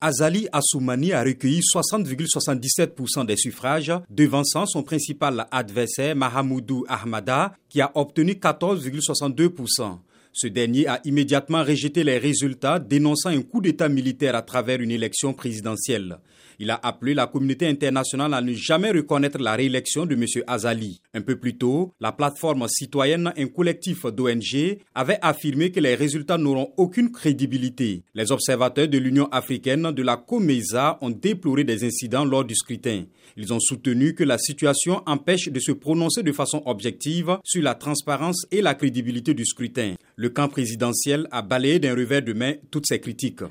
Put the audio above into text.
Azali Assoumani a recueilli 60,77% des suffrages, devançant son principal adversaire Mahamoudou Ahmada, qui a obtenu 14,62%. Ce dernier a immédiatement rejeté les résultats, dénonçant un coup d'État militaire à travers une élection présidentielle. Il a appelé la communauté internationale à ne jamais reconnaître la réélection de M. Azali. Un peu plus tôt, la plateforme citoyenne, un collectif d'ONG, avait affirmé que les résultats n'auront aucune crédibilité. Les observateurs de l'Union africaine de la COMESA ont déploré des incidents lors du scrutin. Ils ont soutenu que la situation empêche de se prononcer de façon objective sur la transparence et la crédibilité du scrutin. Le camp présidentiel a balayé d'un revers de main toutes ces critiques.